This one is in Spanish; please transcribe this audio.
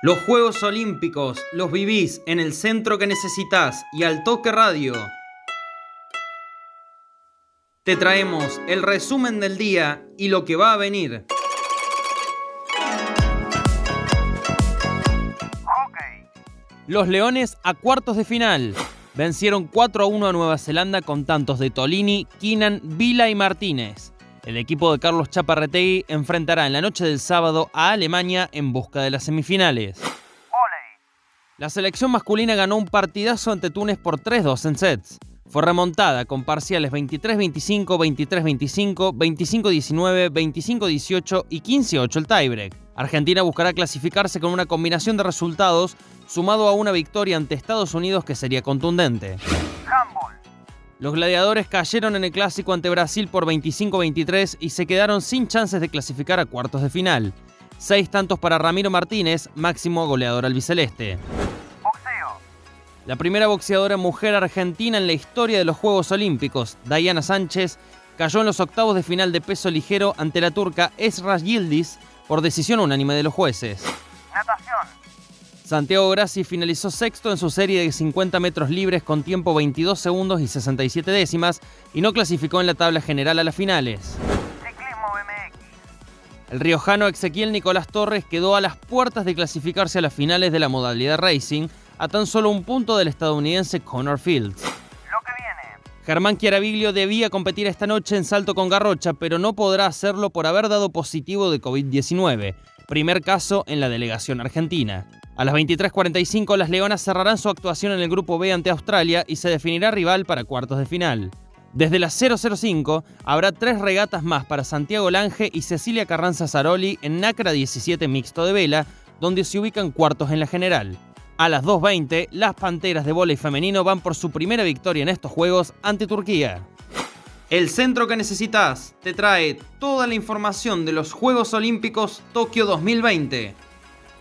Los Juegos Olímpicos los vivís en el centro que necesitas y al toque radio. Te traemos el resumen del día y lo que va a venir. Los Leones a cuartos de final. Vencieron 4 a 1 a Nueva Zelanda con tantos de Tolini, Kinan, Vila y Martínez. El equipo de Carlos Chaparretegui enfrentará en la noche del sábado a Alemania en busca de las semifinales. La selección masculina ganó un partidazo ante Túnez por 3-2 en sets. Fue remontada con parciales 23-25, 23-25, 25-19, 25-18 y 15-8 el tiebreak. Argentina buscará clasificarse con una combinación de resultados sumado a una victoria ante Estados Unidos que sería contundente. Los gladiadores cayeron en el clásico ante Brasil por 25-23 y se quedaron sin chances de clasificar a cuartos de final. Seis tantos para Ramiro Martínez, máximo goleador albiceleste. La primera boxeadora mujer argentina en la historia de los Juegos Olímpicos, Diana Sánchez, cayó en los octavos de final de peso ligero ante la turca Esra Yildiz por decisión unánime de los jueces. Santiago Grassi finalizó sexto en su serie de 50 metros libres con tiempo 22 segundos y 67 décimas y no clasificó en la tabla general a las finales. El riojano Ezequiel Nicolás Torres quedó a las puertas de clasificarse a las finales de la modalidad racing, a tan solo un punto del estadounidense Connor Fields. Germán Chiaraviglio debía competir esta noche en salto con garrocha, pero no podrá hacerlo por haber dado positivo de COVID-19, primer caso en la delegación argentina. A las 23:45 las Leonas cerrarán su actuación en el Grupo B ante Australia y se definirá rival para cuartos de final. Desde las 005 habrá tres regatas más para Santiago Lange y Cecilia Carranza Zaroli en NACRA 17 mixto de vela, donde se ubican cuartos en la general. A las 2.20, las Panteras de Voleibol femenino van por su primera victoria en estos Juegos ante Turquía. El centro que necesitas te trae toda la información de los Juegos Olímpicos Tokio 2020.